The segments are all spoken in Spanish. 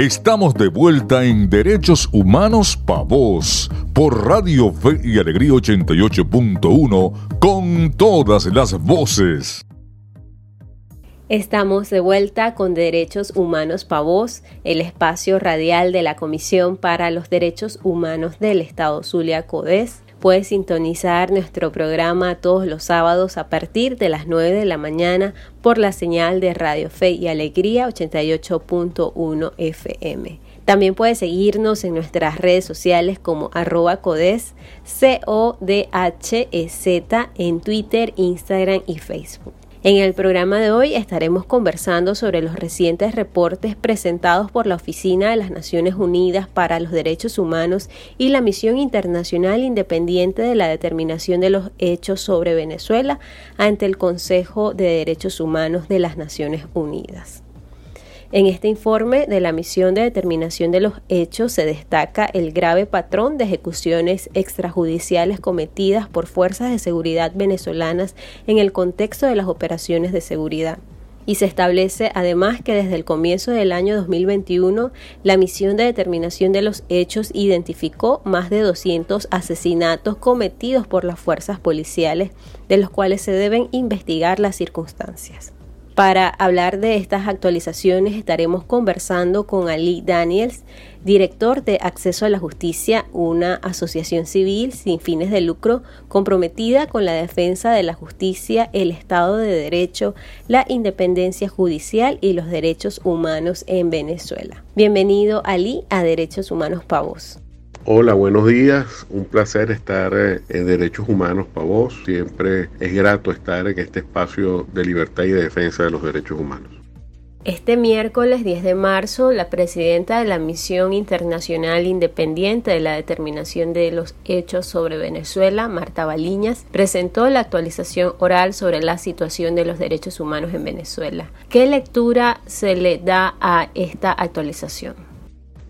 Estamos de vuelta en Derechos Humanos Pa' Vos por Radio Fe y Alegría 88.1 con todas las voces. Estamos de vuelta con Derechos Humanos Pa' Vos, el espacio radial de la Comisión para los Derechos Humanos del Estado Zulia Codés. Puedes sintonizar nuestro programa todos los sábados a partir de las 9 de la mañana por la señal de Radio Fe y Alegría 88.1 FM. También puedes seguirnos en nuestras redes sociales como arroba codes, C-O-D-H-E-Z en Twitter, Instagram y Facebook. En el programa de hoy estaremos conversando sobre los recientes reportes presentados por la Oficina de las Naciones Unidas para los Derechos Humanos y la Misión Internacional Independiente de la Determinación de los Hechos sobre Venezuela ante el Consejo de Derechos Humanos de las Naciones Unidas. En este informe de la misión de determinación de los hechos se destaca el grave patrón de ejecuciones extrajudiciales cometidas por fuerzas de seguridad venezolanas en el contexto de las operaciones de seguridad. Y se establece además que desde el comienzo del año 2021 la misión de determinación de los hechos identificó más de 200 asesinatos cometidos por las fuerzas policiales de los cuales se deben investigar las circunstancias. Para hablar de estas actualizaciones estaremos conversando con Ali Daniels, director de Acceso a la Justicia, una asociación civil sin fines de lucro comprometida con la defensa de la justicia, el Estado de Derecho, la independencia judicial y los derechos humanos en Venezuela. Bienvenido Ali a Derechos Humanos Pavos. Hola, buenos días. Un placer estar eh, en Derechos Humanos para vos. Siempre es grato estar en este espacio de libertad y de defensa de los derechos humanos. Este miércoles 10 de marzo, la presidenta de la Misión Internacional Independiente de la Determinación de los Hechos sobre Venezuela, Marta Baliñas, presentó la actualización oral sobre la situación de los derechos humanos en Venezuela. ¿Qué lectura se le da a esta actualización?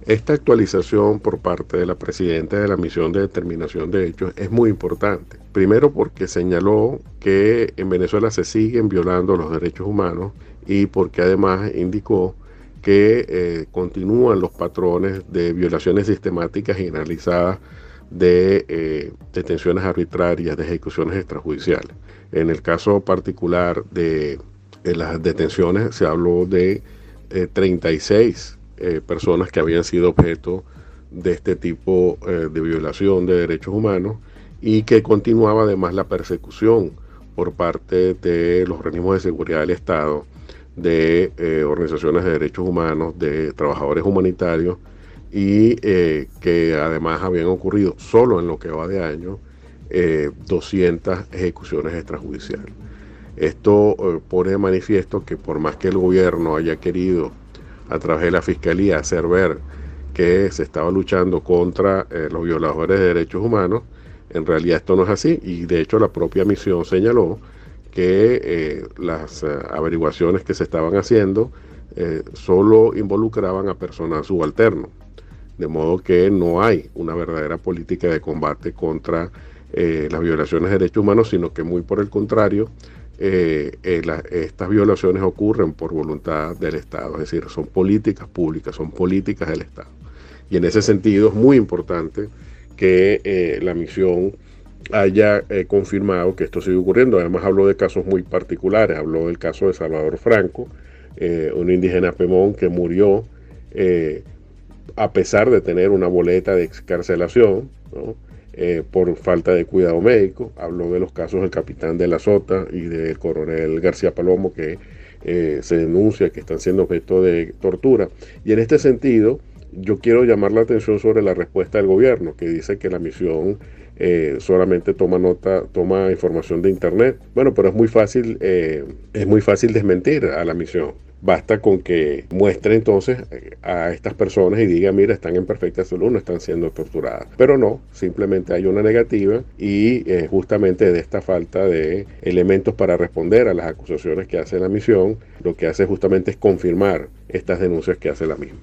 Esta actualización por parte de la presidenta de la misión de determinación de hechos es muy importante. Primero porque señaló que en Venezuela se siguen violando los derechos humanos y porque además indicó que eh, continúan los patrones de violaciones sistemáticas generalizadas de eh, detenciones arbitrarias, de ejecuciones extrajudiciales. En el caso particular de, las detenciones se habló de 36 eh, personas que habían sido objeto de este tipo eh, de violación de derechos humanos y que continuaba además la persecución por parte de los organismos de seguridad del Estado, de eh, organizaciones de derechos humanos, de trabajadores humanitarios y que además habían ocurrido solo en lo que va de año 200 ejecuciones extrajudiciales. Esto pone de manifiesto que por más que el gobierno haya querido a través de la Fiscalía hacer ver que se estaba luchando contra eh, los violadores de derechos humanos, en realidad esto no es así. Y de hecho la propia misión señaló que eh, las eh, averiguaciones que se estaban haciendo solo involucraban a personal subalterno, de modo que no hay una verdadera política de combate contra las violaciones de derechos humanos, sino que muy por el contrario, eh, eh, estas violaciones ocurren por voluntad del Estado, es decir, son políticas públicas, son políticas del Estado. Y en ese sentido es muy importante que eh, la misión haya confirmado que esto sigue ocurriendo. Además habló de casos muy particulares, habló del caso de Salvador Franco, un indígena Pemón que murió a pesar de tener una boleta de excarcelación. Eh, por falta de cuidado médico. Habló de los casos del capitán de la Sota y del coronel García Palomo que eh, se denuncia que están siendo objeto de tortura. Y en este sentido, yo quiero llamar la atención sobre la respuesta del gobierno, que dice que la misión eh, solamente toma nota, toma información de internet. Bueno, pero es muy fácil, es muy fácil desmentir a la misión. Basta con que muestre entonces eh, a estas personas y diga, mira, están en perfecta salud, no están siendo torturadas. Pero no, simplemente hay una negativa y eh, justamente de esta falta de elementos para responder a las acusaciones que hace la misión, lo que hace justamente es confirmar estas denuncias que hace la misma.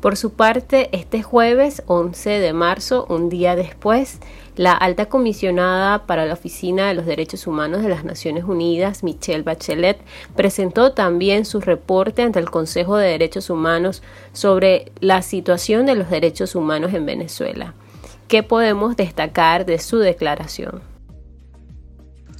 Por su parte, este jueves 11 de marzo, un día después, la alta comisionada para la Oficina de los Derechos Humanos de las Naciones Unidas, Michelle Bachelet, presentó también su reporte ante el Consejo de Derechos Humanos sobre la situación de los derechos humanos en Venezuela. ¿Qué podemos destacar de su declaración?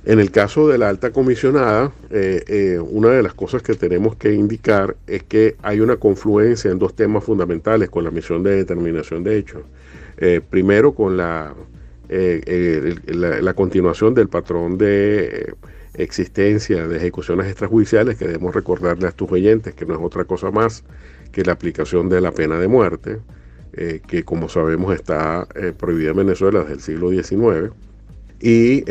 En el caso de la alta comisionada, eh, eh, una de las cosas que tenemos que indicar es que hay una confluencia en dos temas fundamentales con la misión de determinación de hechos. Eh, primero, con la, la, continuación del patrón de existencia de ejecuciones extrajudiciales que debemos recordarle a tus oyentes que no es otra cosa más que la aplicación de la pena de muerte, que como sabemos está prohibida en Venezuela desde el siglo XIX. Y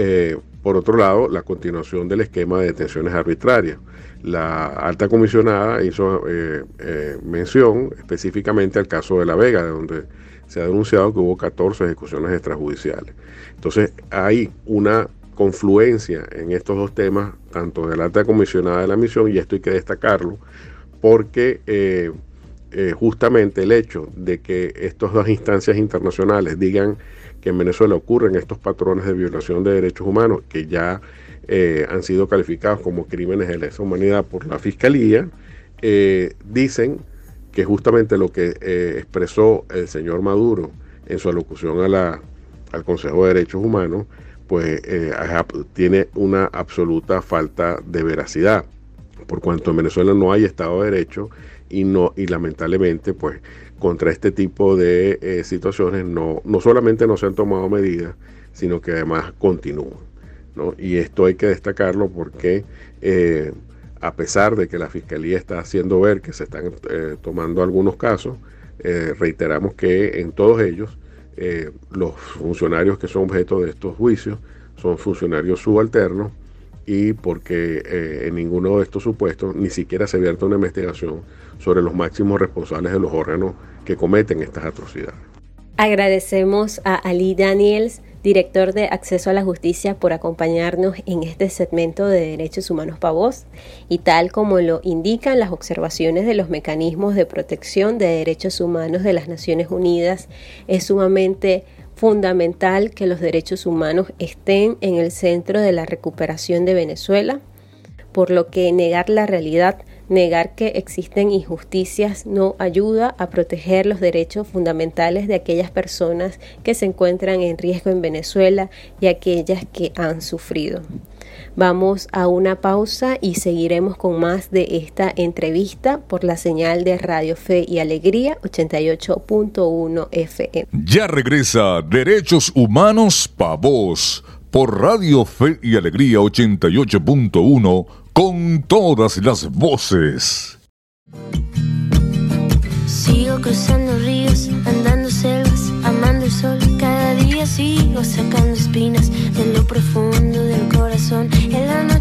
por otro lado, la continuación del esquema de detenciones arbitrarias. La alta comisionada hizo eh, eh, mención específicamente al caso de La Vega, donde se ha denunciado que hubo 14 ejecuciones extrajudiciales. Entonces hay una confluencia en estos dos temas, tanto de la alta comisionada de la misión, y esto hay que destacarlo, porque eh, justamente el hecho de que estas dos instancias internacionales digan que en Venezuela ocurren estos patrones de violación de derechos humanos que ya eh, han sido calificados como crímenes de lesa humanidad por la Fiscalía, eh, dicen que justamente lo que eh, expresó el señor Maduro en su alocución a la, al Consejo de Derechos Humanos, pues tiene una absoluta falta de veracidad, por cuanto en Venezuela no hay Estado de Derecho y, no, y lamentablemente pues contra este tipo de eh, situaciones no, no solamente no se han tomado medidas, sino que además continúan. ¿no? Y esto hay que destacarlo porque eh, a pesar de que la Fiscalía está haciendo ver que se están eh, tomando algunos casos, reiteramos que en todos ellos los funcionarios que son objeto de estos juicios son funcionarios subalternos y porque en ninguno de estos supuestos ni siquiera se abierta una investigación sobre los máximos responsables de los órganos que cometen estas atrocidades. Agradecemos a Ali Daniels, director de Acceso a la Justicia, por acompañarnos en este segmento de Derechos Humanos para Voz. Y tal como lo indican las observaciones de los mecanismos de protección de derechos humanos de las Naciones Unidas, es sumamente fundamental que los derechos humanos estén en el centro de la recuperación de Venezuela, por lo que negar la realidad Negar que existen injusticias no ayuda a proteger los derechos fundamentales de aquellas personas que se encuentran en riesgo en Venezuela y aquellas que han sufrido. Vamos a una pausa y seguiremos con más de esta entrevista por la señal de Radio Fe y Alegría 88.1 FM. Ya regresa Derechos Humanos Pa' Vos por Radio Fe y Alegría 88.1 con todas las voces. Sigo cruzando ríos, andando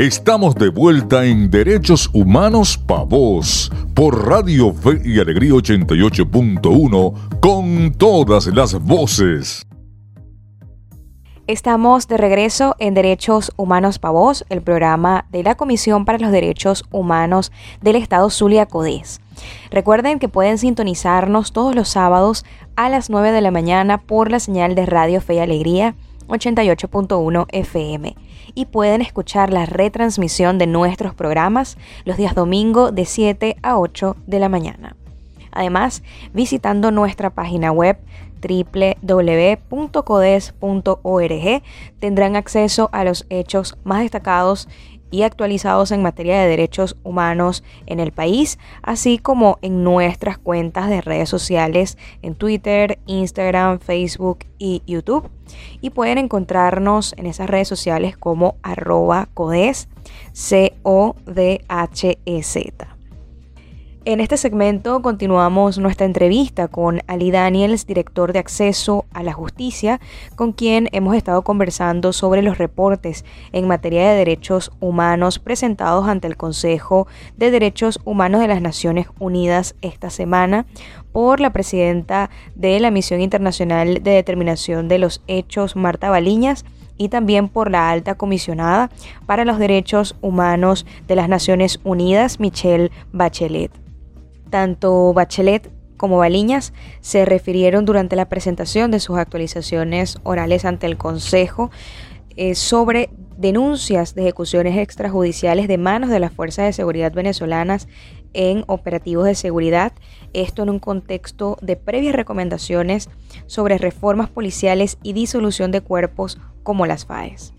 Estamos de vuelta en Derechos Humanos Pa' Vos por Radio Fe y Alegría 88.1 con todas las voces. Estamos de regreso en Derechos Humanos para Vos, el programa de la Comisión para los Derechos Humanos del Estado Zulia Codés. Recuerden que pueden sintonizarnos todos los sábados a las 9 de la mañana por la señal de Radio Fe y Alegría 88.1 FM y pueden escuchar la retransmisión de nuestros programas los días domingo de 7 a 8 de la mañana. Además, visitando nuestra página web www.codes.org tendrán acceso a los hechos más destacados y actualizados en materia de derechos humanos en el país, así como en nuestras cuentas de redes sociales en Twitter, Instagram, Facebook y YouTube. Y pueden encontrarnos en esas redes sociales como arroba codes, C-O-D-H-E-Z. En este segmento continuamos nuestra entrevista con Ali Daniels, director de acceso a la justicia, con quien hemos estado conversando sobre los reportes en materia de derechos humanos presentados ante el Consejo de Derechos Humanos de las Naciones Unidas esta semana por la presidenta de la Misión Internacional de Determinación de los Hechos, Marta Baliñas, y también por la alta comisionada para los derechos humanos de las Naciones Unidas, Michelle Bachelet. Tanto Bachelet como Baliñas se refirieron durante la presentación de sus actualizaciones orales ante el Consejo eh, sobre denuncias de ejecuciones extrajudiciales de manos de las fuerzas de seguridad venezolanas en operativos de seguridad, esto en un contexto de previas recomendaciones sobre reformas policiales y disolución de cuerpos como las FAES.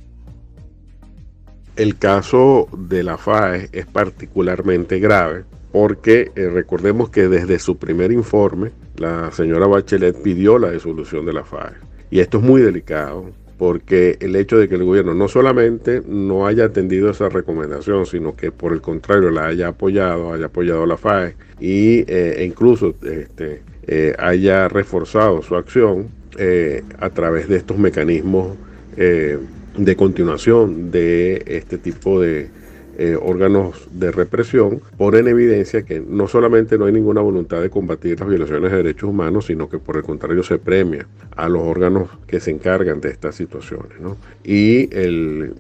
El caso de la FAES es particularmente grave porque eh, recordemos que desde su primer informe la señora Bachelet pidió la disolución de la FAE. Y esto es muy delicado porque el hecho de que el gobierno no solamente no haya atendido esa recomendación, sino que por el contrario la haya apoyado, haya apoyado a la FAE y, eh, e incluso este, eh, haya reforzado su acción a través de estos mecanismos de continuación de este tipo de, eh, órganos de represión ponen en evidencia que no solamente no hay ninguna voluntad de combatir las violaciones de derechos humanos, sino que por el contrario se premia a los órganos que se encargan de estas situaciones. Y el,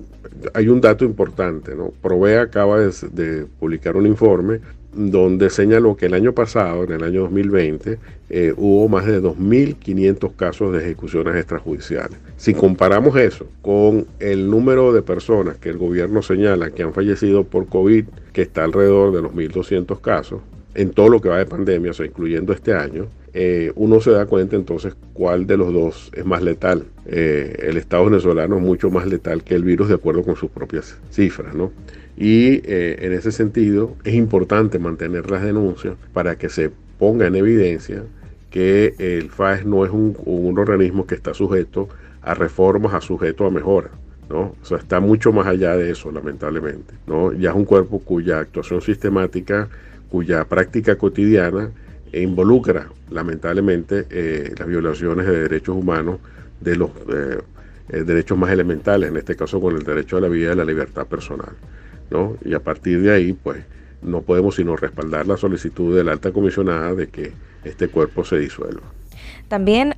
hay un dato importante, ¿no? Provea acaba de publicar un informe donde señaló que el año pasado, en el año 2020, eh, hubo más de 2.500 casos de ejecuciones extrajudiciales. Si comparamos eso con el número de personas que el gobierno señala que han fallecido por COVID, que está alrededor de los 1.200 casos, en todo lo que va de pandemia, o incluyendo este año, eh, uno se da cuenta entonces cuál de los dos es más letal. Eh, el Estado venezolano es mucho más letal que el virus de acuerdo con sus propias cifras, ¿no? Y eh, en ese sentido es importante mantener las denuncias para que se ponga en evidencia que el FAES no es un, organismo que está sujeto a reformas, a sujeto a mejoras. ¿no? O sea, está mucho más allá de eso, lamentablemente. ¿no? Ya es un cuerpo cuya actuación sistemática, cuya práctica cotidiana involucra, lamentablemente, eh, las violaciones de derechos humanos de los eh, derechos más elementales, en este caso con el derecho a la vida y a la libertad personal. Y a partir de ahí, pues, no podemos sino respaldar la solicitud de la alta comisionada de que este cuerpo se disuelva. También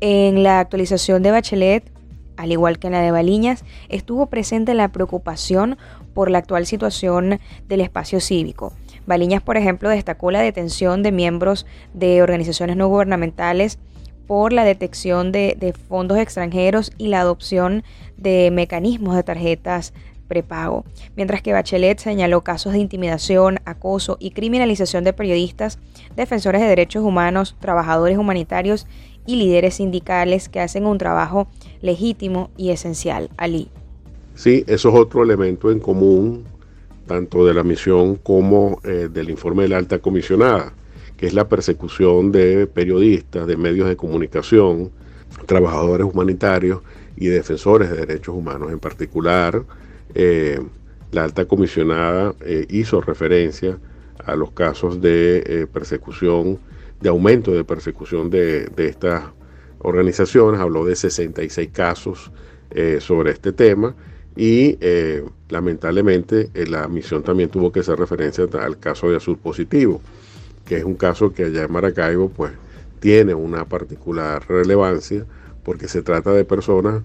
en la actualización de Bachelet, al igual que en la de Baliñas, estuvo presente la preocupación por la actual situación del espacio cívico. Baliñas, por ejemplo, destacó la detención de miembros de organizaciones no gubernamentales por la detección de, de fondos extranjeros y la adopción de mecanismos de tarjetas prepago, mientras que Bachelet señaló casos de intimidación, acoso y criminalización de periodistas, defensores de derechos humanos, trabajadores humanitarios y líderes sindicales que hacen un trabajo legítimo y esencial. Ali. Sí, eso es otro elemento en común, tanto de la misión como eh, del informe de la alta comisionada, que es la persecución de periodistas, de medios de comunicación, trabajadores humanitarios y defensores de derechos humanos en particular, eh, la alta comisionada eh, hizo referencia a los casos de eh, persecución, de aumento de persecución de, estas organizaciones, habló de 66 casos sobre este tema y lamentablemente la misión también tuvo que hacer referencia al caso de Azul Positivo, que es un caso que allá en Maracaibo pues tiene una particular relevancia porque se trata de personas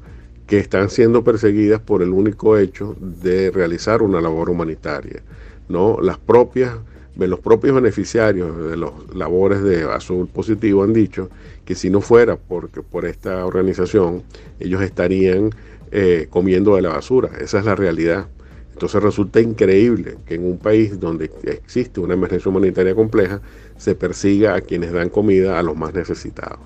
que están siendo perseguidas por el único hecho de realizar una labor humanitaria. ¿no? Las propias, los propios beneficiarios de las labores de Azul Positivo han dicho que si no fuera porque, por esta organización, ellos estarían eh, comiendo de la basura. Esa es la realidad. Entonces resulta increíble que en un país donde existe una emergencia humanitaria compleja se persiga a quienes dan comida a los más necesitados.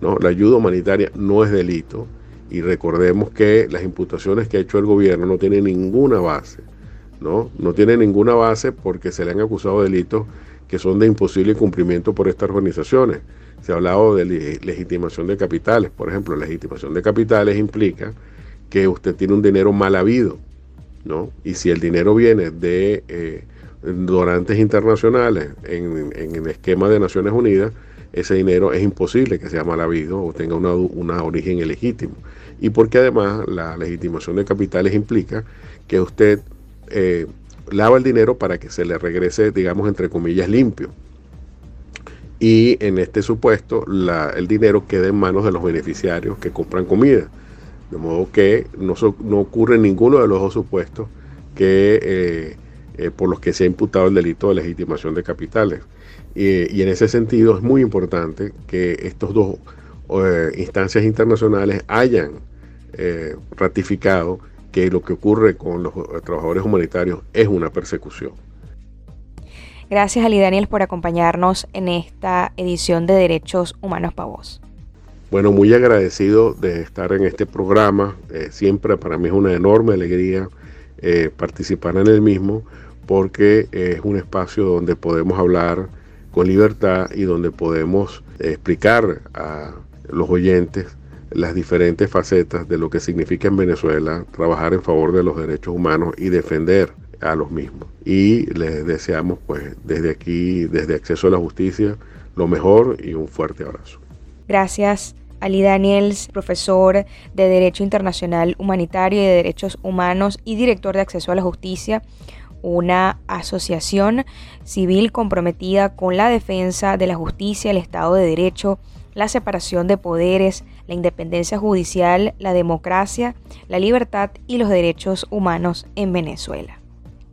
¿no? La ayuda humanitaria no es delito, y recordemos que las imputaciones que ha hecho el gobierno no tienen ninguna base, ¿no? No tienen ninguna base porque se le han acusado delitos que son de imposible cumplimiento por estas organizaciones. Se ha hablado de legitimación de capitales, por ejemplo, legitimación de capitales implica que usted tiene un dinero mal habido, ¿no? Y si el dinero viene de, eh, donantes internacionales en, el esquema de Naciones Unidas, ese dinero es imposible que sea mal habido o tenga una, una origen ilegítimo. Y porque además la legitimación de capitales implica que usted eh, lava el dinero para que se le regrese, digamos, entre comillas, limpio. Y en este supuesto, el dinero queda en manos de los beneficiarios que compran comida. De modo que no, no ocurre ninguno de los dos supuestos que, eh, eh, por los que se ha imputado el delito de legitimación de capitales. Y en ese sentido es muy importante que estos dos instancias internacionales hayan ratificado que lo que ocurre con los trabajadores humanitarios es una persecución. Gracias Ali Daniel por acompañarnos en esta edición de Derechos Humanos para Vos. Bueno, muy agradecido de estar en este programa. Eh, siempre para mí es una enorme alegría eh, participar en el mismo porque es un espacio donde podemos hablar con libertad y donde podemos explicar a los oyentes las diferentes facetas de lo que significa en Venezuela trabajar en favor de los derechos humanos y defender a los mismos. Y les deseamos pues desde aquí, desde Acceso a la Justicia, lo mejor y un fuerte abrazo. Gracias. Ali Daniels, profesor de Derecho Internacional Humanitario y de Derechos Humanos y director de Acceso a la Justicia, una asociación civil comprometida con la defensa de la justicia, el Estado de Derecho, la separación de poderes, la independencia judicial, la democracia, la libertad y los derechos humanos en Venezuela.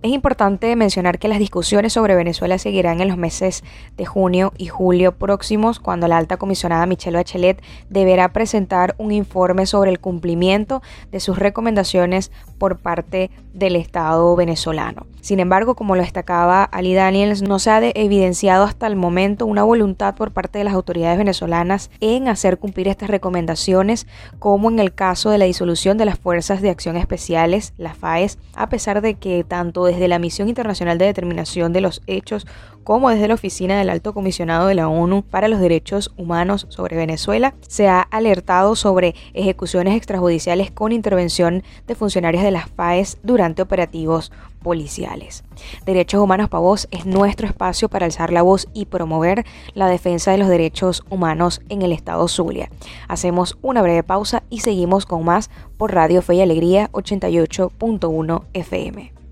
Es importante mencionar que las discusiones sobre Venezuela seguirán en los meses de junio y julio próximos, cuando la alta comisionada Michelle Bachelet deberá presentar un informe sobre el cumplimiento de sus recomendaciones por parte del Estado venezolano. Sin embargo, como lo destacaba Ali Daniels, no se ha evidenciado hasta el momento una voluntad por parte de las autoridades venezolanas en hacer cumplir estas recomendaciones, como en el caso de la disolución de las Fuerzas de Acción Especiales, las FAES, a pesar de que tanto desde la Misión Internacional de Determinación de los Hechos como desde la Oficina del Alto Comisionado de la ONU para los Derechos Humanos sobre Venezuela, se ha alertado sobre ejecuciones extrajudiciales con intervención de funcionarios de las FAES durante operativos policiales. Derechos Humanos para Vos es nuestro espacio para alzar la voz y promover la defensa de los derechos humanos en el estado Zulia. Hacemos una breve pausa y seguimos con más por Radio Fe y Alegría 88.1 FM.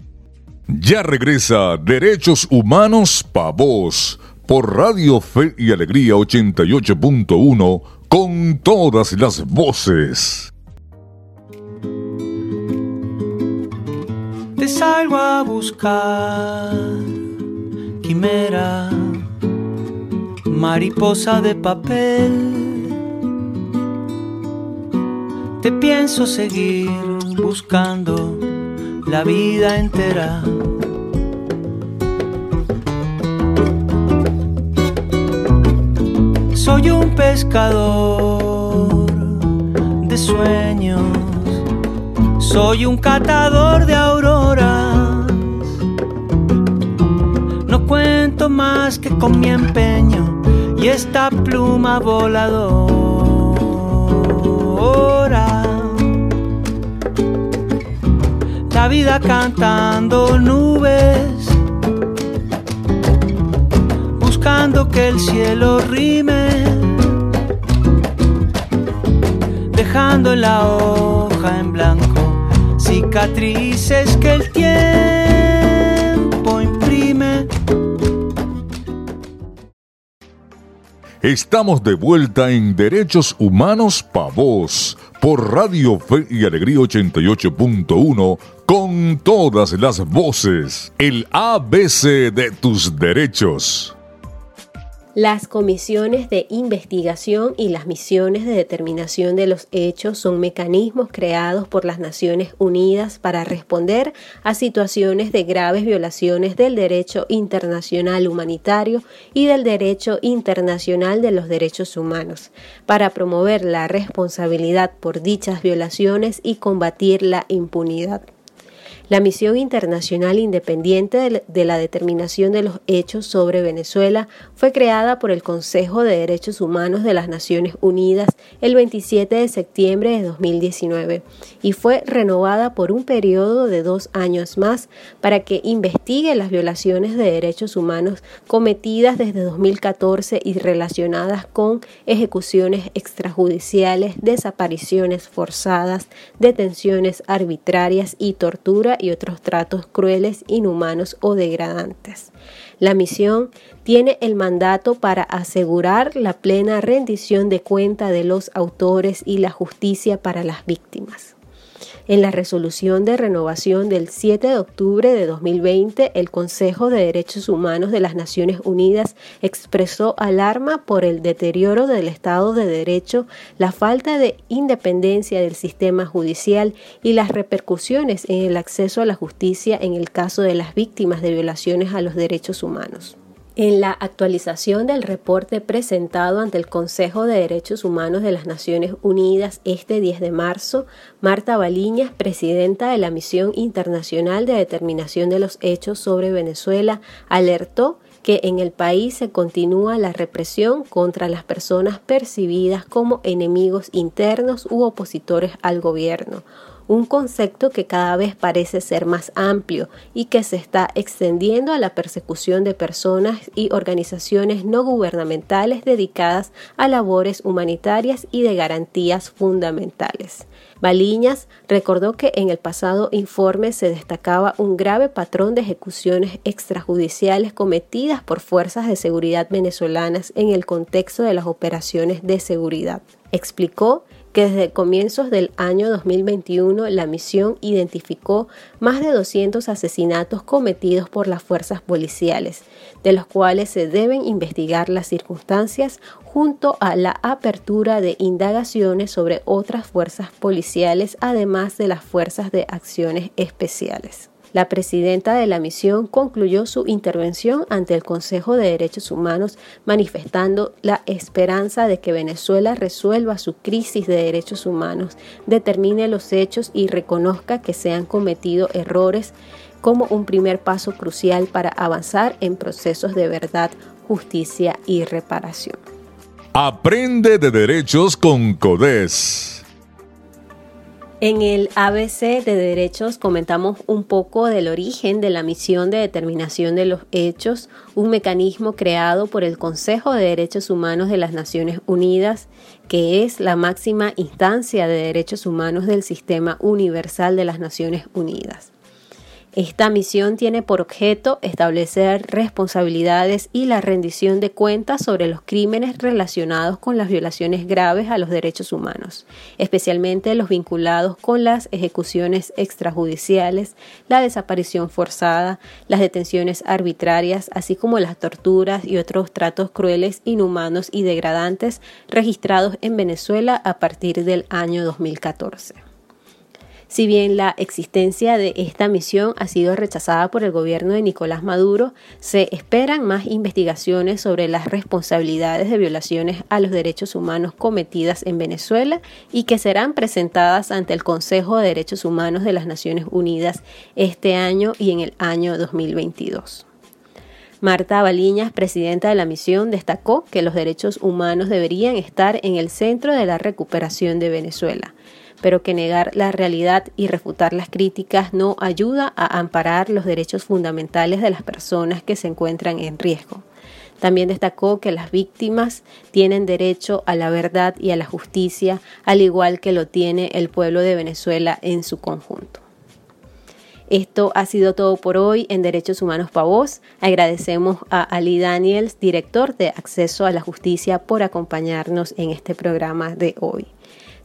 Ya regresa Derechos Humanos Pa' Vos por Radio Fe y Alegría 88.1 con todas las voces. Te salgo a buscar, quimera, mariposa de papel. Te pienso seguir buscando la vida entera. Soy un pescador de sueños, soy un catador de auroras. No cuento más que con mi empeño y esta pluma voladora. La vida cantando nubes, buscando que el cielo rime, dejando en la hoja en blanco cicatrices que el tiempo imprime. Estamos de vuelta en Derechos Humanos Pa' Vos por Radio Fe y Alegría 88.1 con todas las voces, el ABC de tus derechos. Las comisiones de investigación y las misiones de determinación de los hechos son mecanismos creados por las Naciones Unidas para responder a situaciones de graves violaciones del derecho internacional humanitario y del derecho internacional de los derechos humanos, para promover la responsabilidad por dichas violaciones y combatir la impunidad. La Misión Internacional Independiente de la Determinación de los Hechos sobre Venezuela fue creada por el Consejo de Derechos Humanos de las Naciones Unidas el 27 de septiembre de 2019 y fue renovada por un periodo de dos años más para que investigue las violaciones de derechos humanos cometidas desde 2014 y relacionadas con ejecuciones extrajudiciales, desapariciones forzadas, detenciones arbitrarias y tortura y otros tratos crueles, inhumanos o degradantes. La misión tiene el mandato para asegurar la plena rendición de cuenta de los autores y la justicia para las víctimas. En la resolución de renovación del 7 de octubre de 2020, el Consejo de Derechos Humanos de las Naciones Unidas expresó alarma por el deterioro del Estado de Derecho, la falta de independencia del sistema judicial y las repercusiones en el acceso a la justicia en el caso de las víctimas de violaciones a los derechos humanos. En la actualización del reporte presentado ante el Consejo de Derechos Humanos de las Naciones Unidas este 10 de marzo, Marta Baliñas, presidenta de la Misión Internacional de Determinación de los Hechos sobre Venezuela, alertó que en el país se continúa la represión contra las personas percibidas como enemigos internos u opositores al gobierno, un concepto que cada vez parece ser más amplio y que se está extendiendo a la persecución de personas y organizaciones no gubernamentales dedicadas a labores humanitarias y de garantías fundamentales. Baliñas recordó que en el pasado informe se destacaba un grave patrón de ejecuciones extrajudiciales cometidas por fuerzas de seguridad venezolanas en el contexto de las operaciones de seguridad. Explicó que desde comienzos del año 2021 la misión identificó más de 200 asesinatos cometidos por las fuerzas policiales, de los cuales se deben investigar las circunstancias junto a la apertura de indagaciones sobre otras fuerzas policiales, además de las fuerzas de acciones especiales. La presidenta de la misión concluyó su intervención ante el Consejo de Derechos Humanos manifestando la esperanza de que Venezuela resuelva su crisis de derechos humanos, determine los hechos y reconozca que se han cometido errores como un primer paso crucial para avanzar en procesos de verdad, justicia y reparación. Aprende de derechos con CODES. En el ABC de Derechos comentamos un poco del origen de la misión de determinación de los hechos, un mecanismo creado por el Consejo de Derechos Humanos de las Naciones Unidas, que es la máxima instancia de derechos humanos del Sistema Universal de las Naciones Unidas. Esta misión tiene por objeto establecer responsabilidades y la rendición de cuentas sobre los crímenes relacionados con las violaciones graves a los derechos humanos, especialmente los vinculados con las ejecuciones extrajudiciales, la desaparición forzada, las detenciones arbitrarias, así como las torturas y otros tratos crueles, inhumanos y degradantes registrados en Venezuela a partir del año 2014. Si bien la existencia de esta misión ha sido rechazada por el gobierno de Nicolás Maduro, se esperan más investigaciones sobre las responsabilidades de violaciones a los derechos humanos cometidas en Venezuela y que serán presentadas ante el Consejo de Derechos Humanos de las Naciones Unidas este año y en el año 2022. Marta Baliñas, presidenta de la misión, destacó que los derechos humanos deberían estar en el centro de la recuperación de Venezuela pero que negar la realidad y refutar las críticas no ayuda a amparar los derechos fundamentales de las personas que se encuentran en riesgo. También destacó que las víctimas tienen derecho a la verdad y a la justicia, al igual que lo tiene el pueblo de Venezuela en su conjunto. Esto ha sido todo por hoy en Derechos Humanos Pavos. Agradecemos a Ali Daniels, director de Acceso a la Justicia, por acompañarnos en este programa de hoy.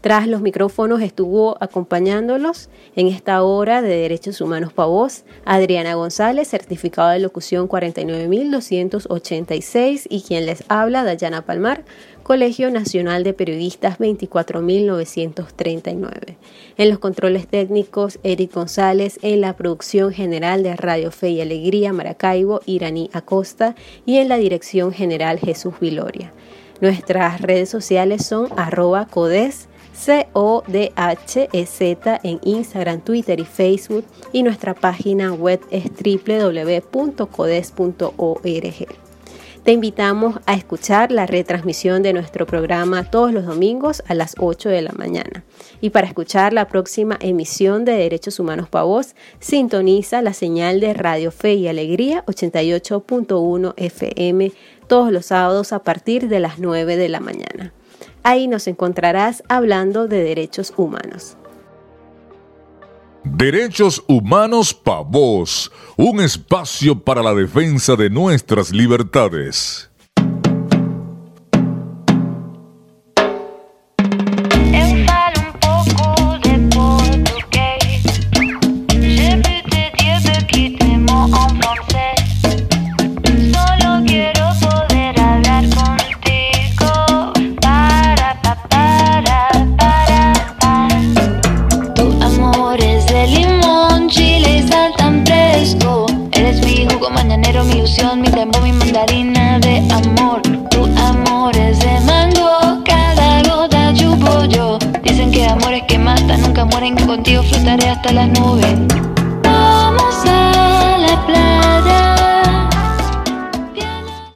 Tras los micrófonos estuvo acompañándolos en esta hora de Derechos Humanos Pavos Adriana González, certificado de locución 49286 y quien les habla Dayana Palmar, Colegio Nacional de Periodistas 24939. En los controles técnicos Eric González, en la producción general de Radio Fe y Alegría Maracaibo, Iraní Acosta y en la dirección general Jesús Viloria. Nuestras redes sociales son arroba codes C-O-D-H-E-Z en Instagram, Twitter y Facebook y nuestra página web es www.codes.org. Te invitamos a escuchar la retransmisión de nuestro programa todos los domingos a las 8 de la mañana. Y para escuchar la próxima emisión de Derechos Humanos para Voz, sintoniza la señal de Radio Fe y Alegría 88.1 FM todos los sábados a partir de las 9 de la mañana. Ahí nos encontrarás hablando de derechos humanos. Derechos Humanos Pa' Vos, un espacio para la defensa de nuestras libertades.